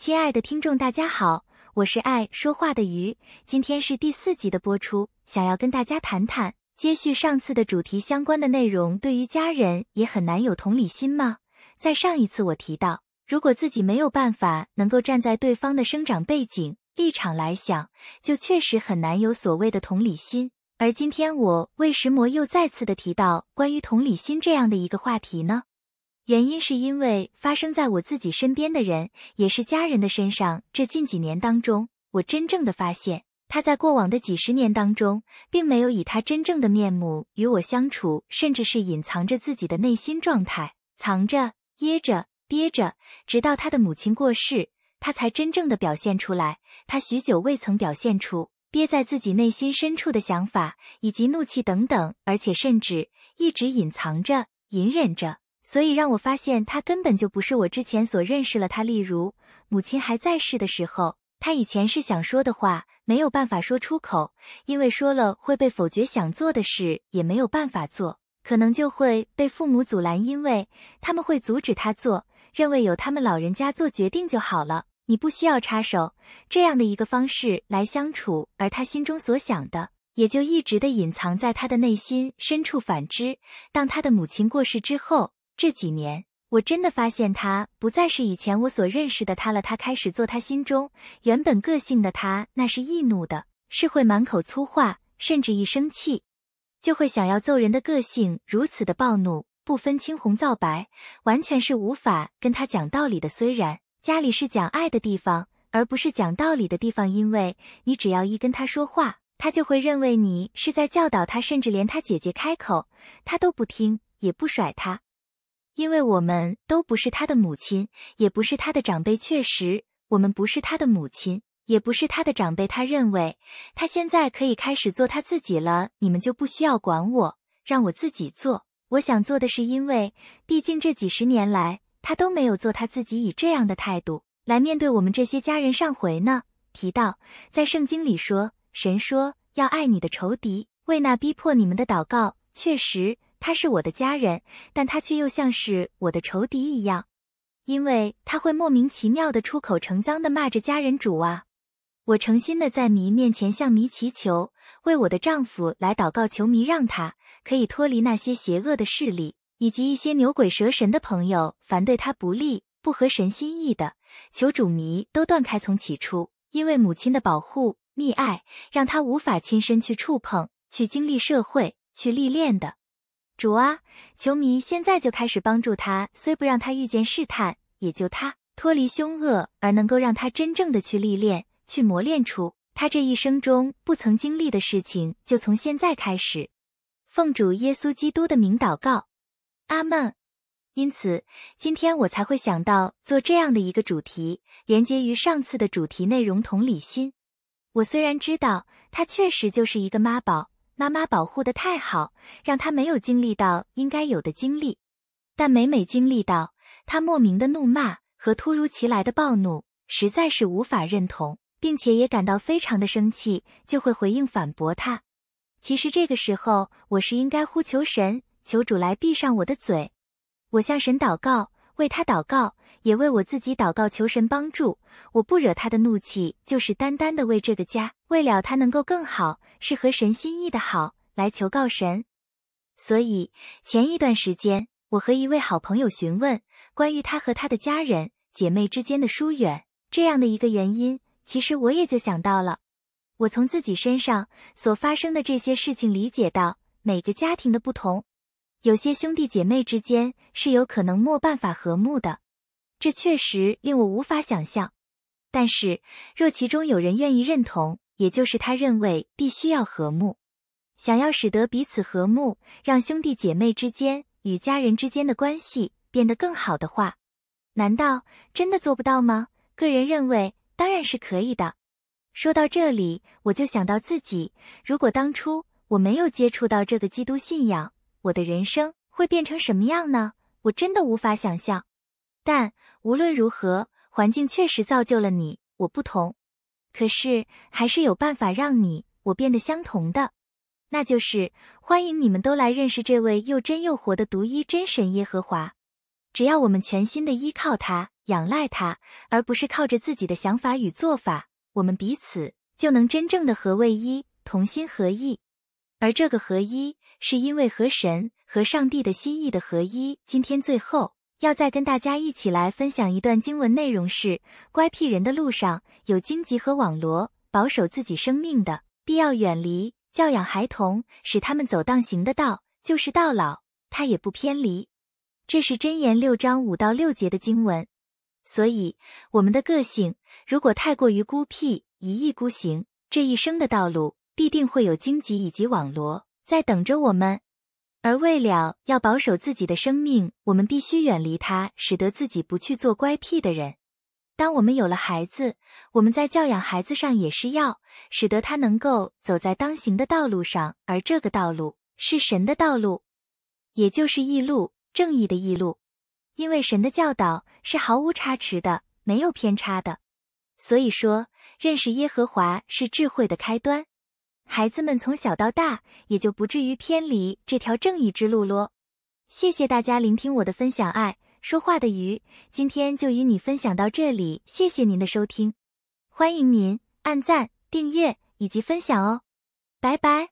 亲爱的听众，大家好，我是爱说话的鱼，今天是第四集的播出，想要跟大家谈谈接续上次的主题相关的内容。对于家人也很难有同理心吗？在上一次我提到，如果自己没有办法能够站在对方的生长背景立场来想，就确实很难有所谓的同理心。而今天我为什么又再次的提到关于同理心这样的一个话题呢？原因是因为发生在我自己身边的人，也是家人的身上。这近几年当中，我真正的发现，他在过往的几十年当中，并没有以他真正的面目与我相处，甚至是隐藏着自己的内心状态，藏着、掖着、憋着，直到他的母亲过世，他才真正的表现出来。他许久未曾表现出憋在自己内心深处的想法以及怒气等等，而且甚至一直隐藏着、隐忍着。所以让我发现他根本就不是我之前所认识了他。例如，母亲还在世的时候，他以前是想说的话没有办法说出口，因为说了会被否决；想做的事也没有办法做，可能就会被父母阻拦，因为他们会阻止他做，认为有他们老人家做决定就好了，你不需要插手。这样的一个方式来相处，而他心中所想的也就一直的隐藏在他的内心深处。反之，当他的母亲过世之后，这几年，我真的发现他不再是以前我所认识的他了。他开始做他心中原本个性的他，那是易怒的，是会满口粗话，甚至一生气就会想要揍人的个性，如此的暴怒，不分青红皂白，完全是无法跟他讲道理的。虽然家里是讲爱的地方，而不是讲道理的地方，因为你只要一跟他说话，他就会认为你是在教导他，甚至连他姐姐开口，他都不听，也不甩他。因为我们都不是他的母亲，也不是他的长辈。确实，我们不是他的母亲，也不是他的长辈。他认为他现在可以开始做他自己了，你们就不需要管我，让我自己做我想做的是。因为毕竟这几十年来，他都没有做他自己，以这样的态度来面对我们这些家人。上回呢，提到在圣经里说，神说要爱你的仇敌，为那逼迫你们的祷告。确实。他是我的家人，但他却又像是我的仇敌一样，因为他会莫名其妙的出口成脏的骂着家人主啊！我诚心的在迷面前向迷祈求，为我的丈夫来祷告，求迷让他可以脱离那些邪恶的势力，以及一些牛鬼蛇神的朋友，凡对他不利、不合神心意的，求主迷都断开。从起初，因为母亲的保护、溺爱，让他无法亲身去触碰、去经历社会、去历练的。主啊，球迷现在就开始帮助他，虽不让他遇见试探，也救他脱离凶恶，而能够让他真正的去历练、去磨练出他这一生中不曾经历的事情。就从现在开始，奉主耶稣基督的名祷告，阿门。因此，今天我才会想到做这样的一个主题，连接于上次的主题内容——同理心。我虽然知道他确实就是一个妈宝。妈妈保护的太好，让他没有经历到应该有的经历，但每每经历到他莫名的怒骂和突如其来的暴怒，实在是无法认同，并且也感到非常的生气，就会回应反驳他。其实这个时候，我是应该呼求神，求主来闭上我的嘴，我向神祷告。为他祷告，也为我自己祷告，求神帮助。我不惹他的怒气，就是单单的为这个家，为了他能够更好，是合神心意的好，来求告神。所以前一段时间，我和一位好朋友询问关于他和他的家人、姐妹之间的疏远这样的一个原因，其实我也就想到了，我从自己身上所发生的这些事情理解到每个家庭的不同。有些兄弟姐妹之间是有可能没办法和睦的，这确实令我无法想象。但是，若其中有人愿意认同，也就是他认为必须要和睦，想要使得彼此和睦，让兄弟姐妹之间与家人之间的关系变得更好的话，难道真的做不到吗？个人认为，当然是可以的。说到这里，我就想到自己，如果当初我没有接触到这个基督信仰。我的人生会变成什么样呢？我真的无法想象。但无论如何，环境确实造就了你，我不同。可是还是有办法让你我变得相同的，那就是欢迎你们都来认识这位又真又活的独一真神耶和华。只要我们全心的依靠他，仰赖他，而不是靠着自己的想法与做法，我们彼此就能真正的合为一，同心合意。而这个合一，是因为和神、和上帝的心意的合一。今天最后要再跟大家一起来分享一段经文内容是：乖僻人的路上有荆棘和网罗，保守自己生命的，必要远离；教养孩童，使他们走当行的道，就是到老，他也不偏离。这是箴言六章五到六节的经文。所以，我们的个性如果太过于孤僻、一意孤行，这一生的道路。必定会有荆棘以及网罗在等着我们，而为了要保守自己的生命，我们必须远离它，使得自己不去做乖僻的人。当我们有了孩子，我们在教养孩子上也是要使得他能够走在当行的道路上，而这个道路是神的道路，也就是义路，正义的义路。因为神的教导是毫无差池的，没有偏差的。所以说，认识耶和华是智慧的开端。孩子们从小到大也就不至于偏离这条正义之路咯。谢谢大家聆听我的分享，爱说话的鱼今天就与你分享到这里，谢谢您的收听，欢迎您按赞、订阅以及分享哦，拜拜。